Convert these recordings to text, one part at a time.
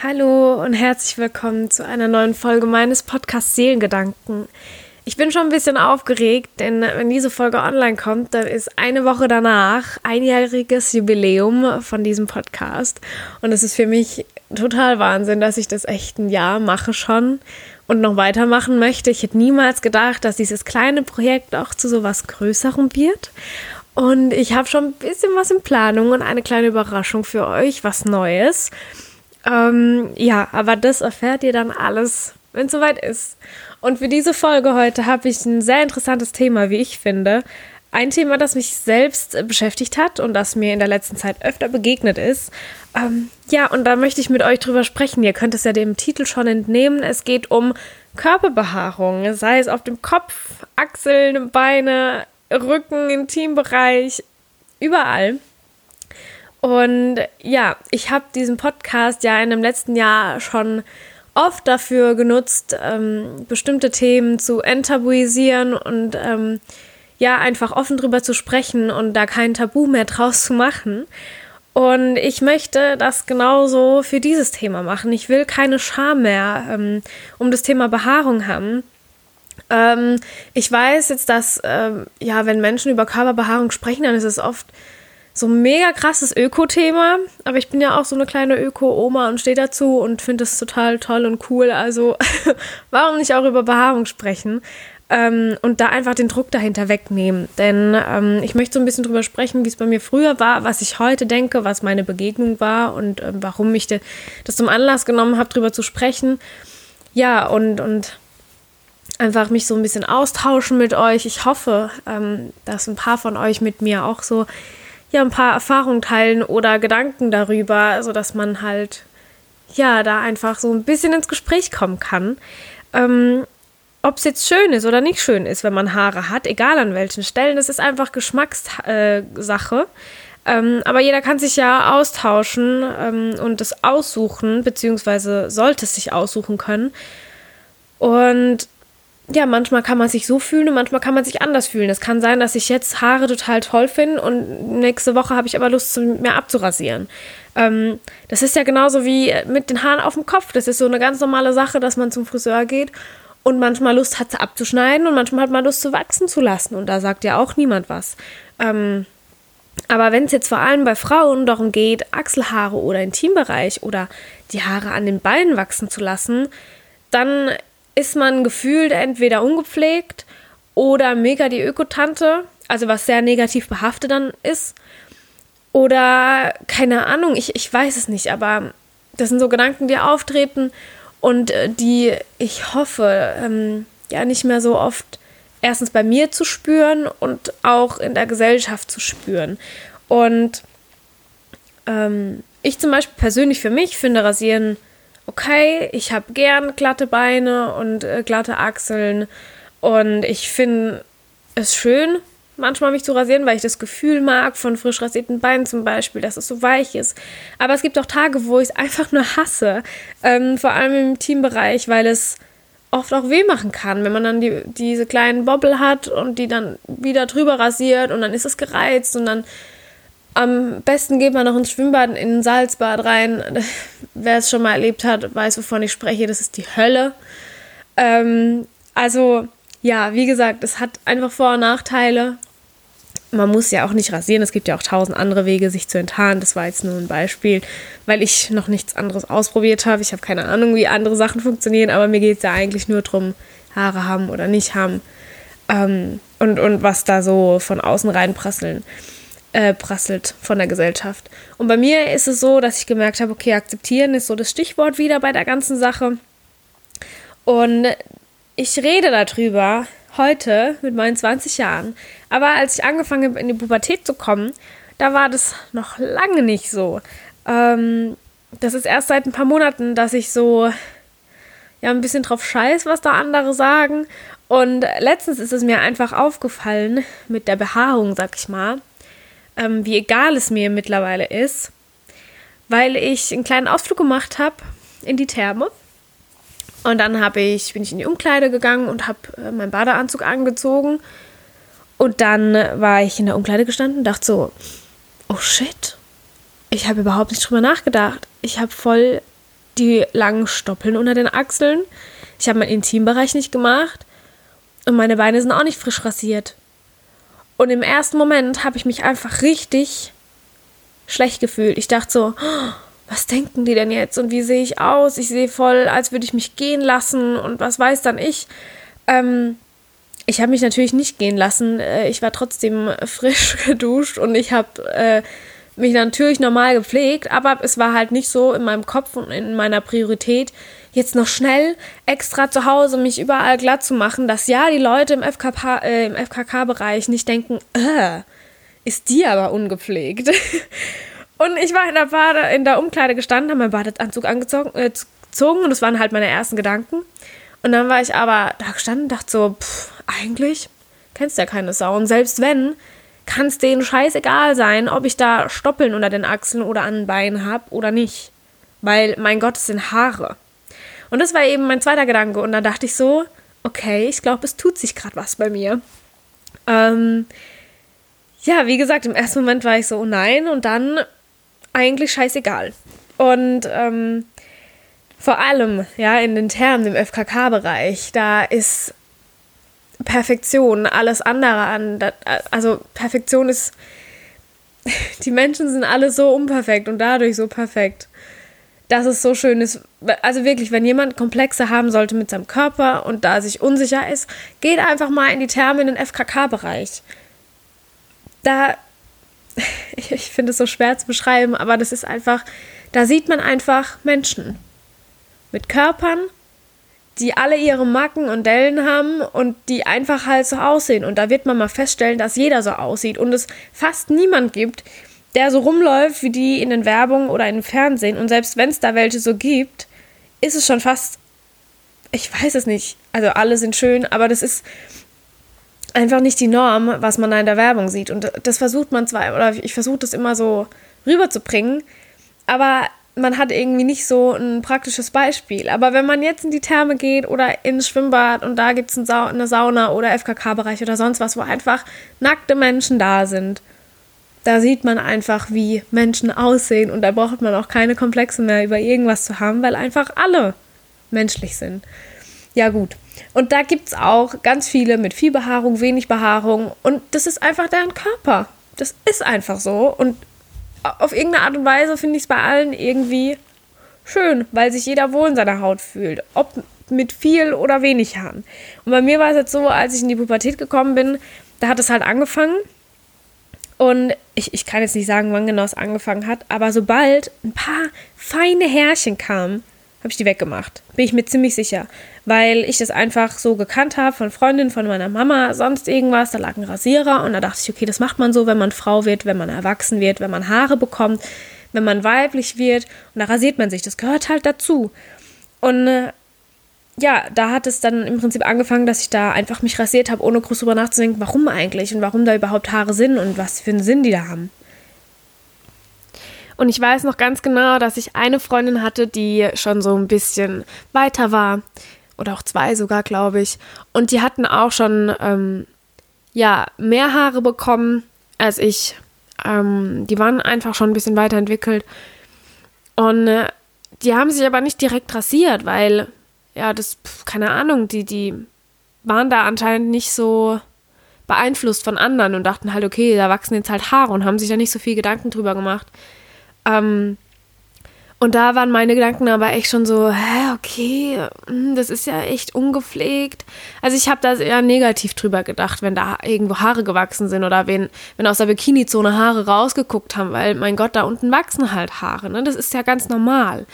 Hallo und herzlich willkommen zu einer neuen Folge meines Podcasts Seelengedanken. Ich bin schon ein bisschen aufgeregt, denn wenn diese Folge online kommt, dann ist eine Woche danach einjähriges Jubiläum von diesem Podcast. Und es ist für mich total Wahnsinn, dass ich das echt ein Jahr mache schon und noch weitermachen möchte. Ich hätte niemals gedacht, dass dieses kleine Projekt auch zu so was Größerem wird. Und ich habe schon ein bisschen was in Planung und eine kleine Überraschung für euch, was Neues. Ähm, ja, aber das erfährt ihr dann alles, wenn es soweit ist. Und für diese Folge heute habe ich ein sehr interessantes Thema, wie ich finde. Ein Thema, das mich selbst beschäftigt hat und das mir in der letzten Zeit öfter begegnet ist. Ähm, ja, und da möchte ich mit euch drüber sprechen. Ihr könnt es ja dem Titel schon entnehmen. Es geht um Körperbehaarung, sei es auf dem Kopf, Achseln, Beine, Rücken, Intimbereich, überall. Und ja, ich habe diesen Podcast ja in dem letzten Jahr schon oft dafür genutzt, ähm, bestimmte Themen zu enttabuisieren und ähm, ja, einfach offen drüber zu sprechen und da kein Tabu mehr draus zu machen. Und ich möchte das genauso für dieses Thema machen. Ich will keine Scham mehr ähm, um das Thema Behaarung haben. Ähm, ich weiß jetzt, dass, ähm, ja, wenn Menschen über Körperbehaarung sprechen, dann ist es oft so ein mega krasses Öko-Thema. Aber ich bin ja auch so eine kleine Öko-Oma und stehe dazu und finde es total toll und cool. Also warum nicht auch über Behaarung sprechen? Ähm, und da einfach den Druck dahinter wegnehmen. Denn ähm, ich möchte so ein bisschen drüber sprechen, wie es bei mir früher war, was ich heute denke, was meine Begegnung war und ähm, warum ich das zum Anlass genommen habe, drüber zu sprechen. Ja, und, und einfach mich so ein bisschen austauschen mit euch. Ich hoffe, ähm, dass ein paar von euch mit mir auch so ja ein paar Erfahrungen teilen oder Gedanken darüber, sodass man halt ja da einfach so ein bisschen ins Gespräch kommen kann. Ähm, ob es jetzt schön ist oder nicht schön ist, wenn man Haare hat, egal an welchen Stellen, das ist einfach Geschmackssache. Ähm, aber jeder kann sich ja austauschen ähm, und es aussuchen, beziehungsweise sollte es sich aussuchen können. Und ja, manchmal kann man sich so fühlen und manchmal kann man sich anders fühlen. Es kann sein, dass ich jetzt Haare total toll finde und nächste Woche habe ich aber Lust, mehr abzurasieren. Ähm, das ist ja genauso wie mit den Haaren auf dem Kopf. Das ist so eine ganz normale Sache, dass man zum Friseur geht und manchmal Lust hat, sie abzuschneiden und manchmal hat man Lust, zu wachsen zu lassen. Und da sagt ja auch niemand was. Ähm, aber wenn es jetzt vor allem bei Frauen darum geht, Achselhaare oder Intimbereich oder die Haare an den Beinen wachsen zu lassen, dann ist man gefühlt entweder ungepflegt oder mega die Ökotante, also was sehr negativ behaftet dann ist. Oder keine Ahnung, ich, ich weiß es nicht, aber das sind so Gedanken, die auftreten und äh, die ich hoffe, ähm, ja nicht mehr so oft erstens bei mir zu spüren und auch in der Gesellschaft zu spüren. Und ähm, ich zum Beispiel persönlich für mich finde Rasieren okay, ich habe gern glatte Beine und äh, glatte Achseln und ich finde es schön, manchmal mich zu rasieren, weil ich das Gefühl mag von frisch rasierten Beinen zum Beispiel, dass es so weich ist. Aber es gibt auch Tage, wo ich es einfach nur hasse, ähm, vor allem im Teambereich, weil es oft auch weh machen kann, wenn man dann die, diese kleinen Bobbel hat und die dann wieder drüber rasiert und dann ist es gereizt und dann am besten geht man noch ins Schwimmbad, in ein Salzbad rein. Wer es schon mal erlebt hat, weiß, wovon ich spreche. Das ist die Hölle. Ähm, also, ja, wie gesagt, es hat einfach Vor- und Nachteile. Man muss ja auch nicht rasieren. Es gibt ja auch tausend andere Wege, sich zu enthaaren. Das war jetzt nur ein Beispiel, weil ich noch nichts anderes ausprobiert habe. Ich habe keine Ahnung, wie andere Sachen funktionieren, aber mir geht es ja eigentlich nur darum, Haare haben oder nicht haben. Ähm, und, und was da so von außen reinprasseln äh, prasselt von der Gesellschaft. Und bei mir ist es so, dass ich gemerkt habe, okay, akzeptieren ist so das Stichwort wieder bei der ganzen Sache. Und ich rede darüber heute mit meinen 20 Jahren. Aber als ich angefangen habe, in die Pubertät zu kommen, da war das noch lange nicht so. Ähm, das ist erst seit ein paar Monaten, dass ich so ja ein bisschen drauf scheiß, was da andere sagen. Und letztens ist es mir einfach aufgefallen mit der Behaarung, sag ich mal ähm, wie egal es mir mittlerweile ist, weil ich einen kleinen Ausflug gemacht habe in die Therme. Und dann habe ich, bin ich in die Umkleide gegangen und habe äh, meinen Badeanzug angezogen. Und dann war ich in der Umkleide gestanden und dachte so, oh shit, ich habe überhaupt nicht drüber nachgedacht. Ich habe voll die langen Stoppeln unter den Achseln. Ich habe meinen Intimbereich nicht gemacht. Und meine Beine sind auch nicht frisch rasiert. Und im ersten Moment habe ich mich einfach richtig schlecht gefühlt. Ich dachte so, oh, was denken die denn jetzt und wie sehe ich aus? Ich sehe voll, als würde ich mich gehen lassen und was weiß dann ich. Ähm, ich habe mich natürlich nicht gehen lassen. Äh, ich war trotzdem frisch geduscht und ich habe äh, mich natürlich normal gepflegt, aber es war halt nicht so in meinem Kopf und in meiner Priorität, jetzt noch schnell extra zu Hause mich überall glatt zu machen, dass ja die Leute im, FKK, äh, im FKK-Bereich nicht denken, äh, ist die aber ungepflegt. und ich war in der, Bade, in der Umkleide gestanden, habe meinen Badeanzug angezogen äh, und das waren halt meine ersten Gedanken. Und dann war ich aber da gestanden und dachte so, pff, eigentlich kennst du ja keine Sau. Und selbst wenn, kann es denen scheißegal sein, ob ich da Stoppeln unter den Achseln oder an den Beinen habe oder nicht. Weil, mein Gott, es sind Haare. Und das war eben mein zweiter Gedanke. Und dann dachte ich so, okay, ich glaube, es tut sich gerade was bei mir. Ähm, ja, wie gesagt, im ersten Moment war ich so, oh nein, und dann eigentlich scheißegal. Und ähm, vor allem, ja, in den Termen im FKK-Bereich, da ist Perfektion alles andere an. Also Perfektion ist, die Menschen sind alle so unperfekt und dadurch so perfekt dass es so schön ist. Also wirklich, wenn jemand Komplexe haben sollte mit seinem Körper und da sich unsicher ist, geht einfach mal in die Therme in den FKK-Bereich. Da, ich finde es so schwer zu beschreiben, aber das ist einfach, da sieht man einfach Menschen mit Körpern, die alle ihre Macken und Dellen haben und die einfach halt so aussehen. Und da wird man mal feststellen, dass jeder so aussieht und es fast niemand gibt, der so rumläuft wie die in den Werbungen oder im Fernsehen. Und selbst wenn es da welche so gibt, ist es schon fast, ich weiß es nicht, also alle sind schön, aber das ist einfach nicht die Norm, was man da in der Werbung sieht. Und das versucht man zwar, oder ich versuche das immer so rüberzubringen, aber man hat irgendwie nicht so ein praktisches Beispiel. Aber wenn man jetzt in die Therme geht oder ins Schwimmbad und da gibt es eine Sauna oder FKK-Bereich oder sonst was, wo einfach nackte Menschen da sind da sieht man einfach, wie Menschen aussehen und da braucht man auch keine Komplexe mehr über irgendwas zu haben, weil einfach alle menschlich sind. Ja gut. Und da gibt es auch ganz viele mit viel Behaarung, wenig Behaarung und das ist einfach deren Körper. Das ist einfach so und auf irgendeine Art und Weise finde ich es bei allen irgendwie schön, weil sich jeder wohl in seiner Haut fühlt. Ob mit viel oder wenig Haaren. Und bei mir war es jetzt so, als ich in die Pubertät gekommen bin, da hat es halt angefangen und ich, ich kann jetzt nicht sagen, wann genau es angefangen hat, aber sobald ein paar feine Härchen kamen, habe ich die weggemacht. Bin ich mir ziemlich sicher. Weil ich das einfach so gekannt habe von Freundinnen, von meiner Mama, sonst irgendwas. Da lag ein Rasierer und da dachte ich, okay, das macht man so, wenn man Frau wird, wenn man erwachsen wird, wenn man Haare bekommt, wenn man weiblich wird. Und da rasiert man sich. Das gehört halt dazu. Und äh, ja, da hat es dann im Prinzip angefangen, dass ich da einfach mich rasiert habe, ohne groß drüber nachzudenken, warum eigentlich und warum da überhaupt Haare sind und was für einen Sinn die da haben. Und ich weiß noch ganz genau, dass ich eine Freundin hatte, die schon so ein bisschen weiter war. Oder auch zwei sogar, glaube ich. Und die hatten auch schon, ähm, ja, mehr Haare bekommen als ich. Ähm, die waren einfach schon ein bisschen weiterentwickelt. Und äh, die haben sich aber nicht direkt rasiert, weil ja, das, keine Ahnung, die, die waren da anscheinend nicht so beeinflusst von anderen und dachten halt, okay, da wachsen jetzt halt Haare und haben sich da nicht so viel Gedanken drüber gemacht. Ähm, und da waren meine Gedanken aber echt schon so, hä, okay, hm, das ist ja echt ungepflegt. Also ich habe da eher negativ drüber gedacht, wenn da irgendwo Haare gewachsen sind oder wenn, wenn aus der Bikini-Zone Haare rausgeguckt haben, weil mein Gott, da unten wachsen halt Haare. Ne? Das ist ja ganz normal.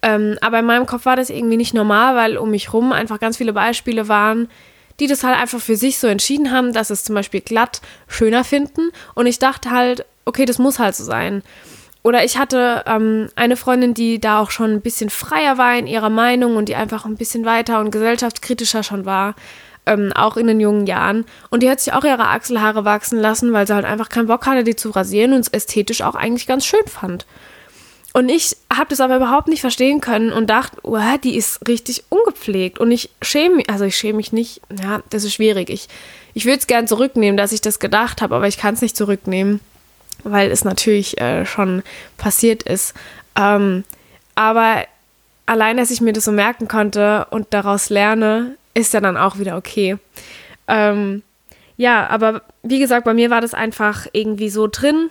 Ähm, aber in meinem Kopf war das irgendwie nicht normal, weil um mich rum einfach ganz viele Beispiele waren, die das halt einfach für sich so entschieden haben, dass es zum Beispiel glatt schöner finden. Und ich dachte halt, okay, das muss halt so sein. Oder ich hatte ähm, eine Freundin, die da auch schon ein bisschen freier war in ihrer Meinung und die einfach ein bisschen weiter und gesellschaftskritischer schon war, ähm, auch in den jungen Jahren. Und die hat sich auch ihre Achselhaare wachsen lassen, weil sie halt einfach keinen Bock hatte, die zu rasieren und es ästhetisch auch eigentlich ganz schön fand. Und ich habe das aber überhaupt nicht verstehen können und dachte, oh, die ist richtig ungepflegt. Und ich schäme mich, also ich schäme mich nicht, ja, das ist schwierig. Ich, ich würde es gern zurücknehmen, dass ich das gedacht habe, aber ich kann es nicht zurücknehmen, weil es natürlich äh, schon passiert ist. Ähm, aber allein, dass ich mir das so merken konnte und daraus lerne, ist ja dann auch wieder okay. Ähm, ja, aber wie gesagt, bei mir war das einfach irgendwie so drin.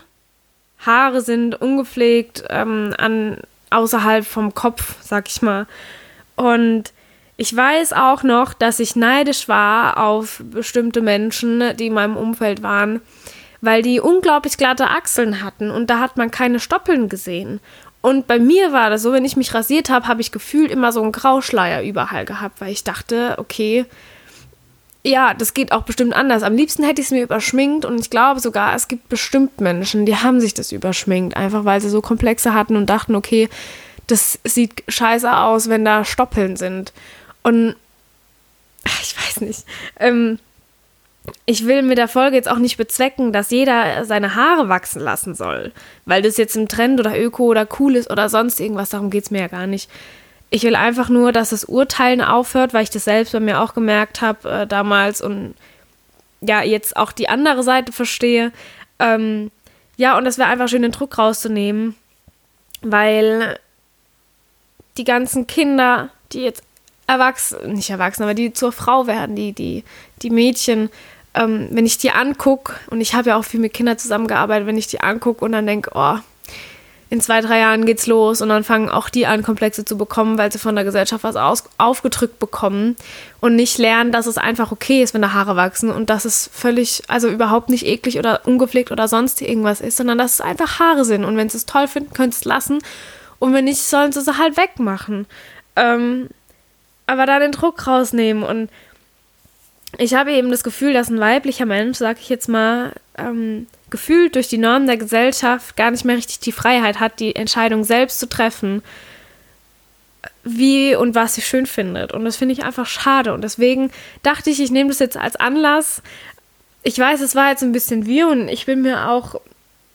Haare sind ungepflegt, ähm, an, außerhalb vom Kopf, sag ich mal. Und ich weiß auch noch, dass ich neidisch war auf bestimmte Menschen, die in meinem Umfeld waren, weil die unglaublich glatte Achseln hatten und da hat man keine Stoppeln gesehen. Und bei mir war das so, wenn ich mich rasiert habe, habe ich gefühlt immer so einen Grauschleier überall gehabt, weil ich dachte, okay, ja, das geht auch bestimmt anders. Am liebsten hätte ich es mir überschminkt und ich glaube sogar, es gibt bestimmt Menschen, die haben sich das überschminkt, einfach weil sie so Komplexe hatten und dachten, okay, das sieht scheiße aus, wenn da Stoppeln sind. Und ich weiß nicht. Ähm, ich will mit der Folge jetzt auch nicht bezwecken, dass jeder seine Haare wachsen lassen soll, weil das jetzt im Trend oder Öko oder cool ist oder sonst irgendwas, darum geht es mir ja gar nicht. Ich will einfach nur, dass das Urteilen aufhört, weil ich das selbst bei mir auch gemerkt habe äh, damals und ja, jetzt auch die andere Seite verstehe. Ähm, ja, und das wäre einfach schön, den Druck rauszunehmen, weil die ganzen Kinder, die jetzt erwachsen, nicht erwachsen, aber die zur Frau werden, die, die, die Mädchen, ähm, wenn ich die angucke, und ich habe ja auch viel mit Kindern zusammengearbeitet, wenn ich die angucke und dann denke, oh, in zwei, drei Jahren geht's los und dann fangen auch die an, Komplexe zu bekommen, weil sie von der Gesellschaft was aus, aufgedrückt bekommen und nicht lernen, dass es einfach okay ist, wenn da Haare wachsen und dass es völlig, also überhaupt nicht eklig oder ungepflegt oder sonst irgendwas ist, sondern dass es einfach Haare sind und wenn sie es toll finden, können sie es lassen und wenn nicht, sollen sie es halt wegmachen. Ähm, aber da den Druck rausnehmen. Und ich habe eben das Gefühl, dass ein weiblicher Mensch, sag ich jetzt mal, ähm, gefühlt durch die Normen der Gesellschaft gar nicht mehr richtig die Freiheit hat, die Entscheidung selbst zu treffen, wie und was sie schön findet. Und das finde ich einfach schade. Und deswegen dachte ich, ich nehme das jetzt als Anlass. Ich weiß, es war jetzt ein bisschen wir und ich bin mir auch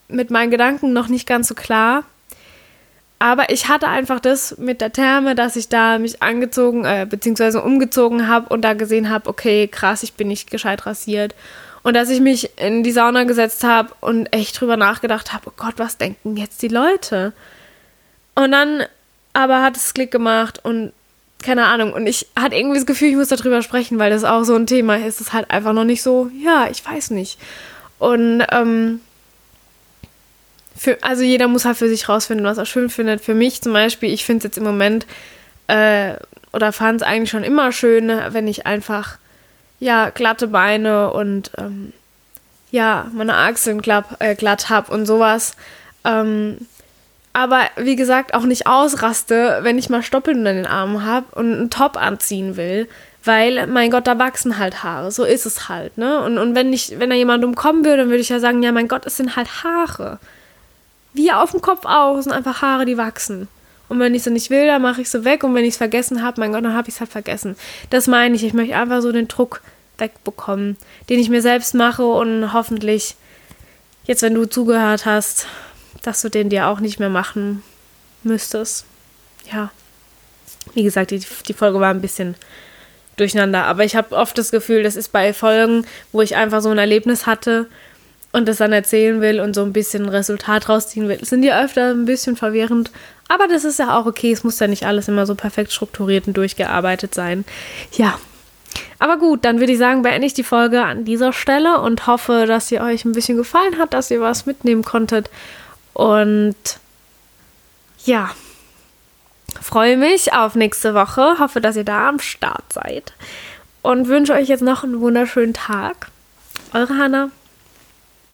mit meinen Gedanken noch nicht ganz so klar. Aber ich hatte einfach das mit der Therme, dass ich da mich angezogen, äh, beziehungsweise umgezogen habe und da gesehen habe, okay, krass, ich bin nicht gescheit rasiert. Und dass ich mich in die Sauna gesetzt habe und echt drüber nachgedacht habe, oh Gott, was denken jetzt die Leute? Und dann aber hat es Klick gemacht und keine Ahnung. Und ich hatte irgendwie das Gefühl, ich muss darüber sprechen, weil das auch so ein Thema ist. Es ist halt einfach noch nicht so, ja, ich weiß nicht. Und ähm, für, also jeder muss halt für sich rausfinden, was er schön findet. Für mich zum Beispiel, ich finde es jetzt im Moment äh, oder fand es eigentlich schon immer schön, wenn ich einfach ja glatte Beine und ähm, ja meine Achseln glatt, äh, glatt habe und sowas. Ähm, aber wie gesagt auch nicht ausraste, wenn ich mal Stoppeln in den Armen habe und einen Top anziehen will, weil mein Gott, da wachsen halt Haare, so ist es halt, ne? Und, und wenn ich, wenn da jemand umkommen würde, dann würde ich ja sagen, ja, mein Gott, es sind halt Haare wie auf dem Kopf auch, sind einfach Haare, die wachsen. Und wenn ich sie nicht will, dann mache ich sie weg. Und wenn ich es vergessen habe, mein Gott, dann habe ich es halt vergessen. Das meine ich. Ich möchte einfach so den Druck wegbekommen, den ich mir selbst mache und hoffentlich, jetzt wenn du zugehört hast, dass du den dir auch nicht mehr machen müsstest. Ja. Wie gesagt, die, die Folge war ein bisschen durcheinander. Aber ich habe oft das Gefühl, das ist bei Folgen, wo ich einfach so ein Erlebnis hatte und das dann erzählen will und so ein bisschen ein Resultat rausziehen will, sind die öfter ein bisschen verwirrend. Aber das ist ja auch okay. Es muss ja nicht alles immer so perfekt strukturiert und durchgearbeitet sein. Ja. Aber gut, dann würde ich sagen, beende ich die Folge an dieser Stelle und hoffe, dass sie euch ein bisschen gefallen hat, dass ihr was mitnehmen konntet. Und ja, freue mich auf nächste Woche. Hoffe, dass ihr da am Start seid. Und wünsche euch jetzt noch einen wunderschönen Tag. Eure Hannah.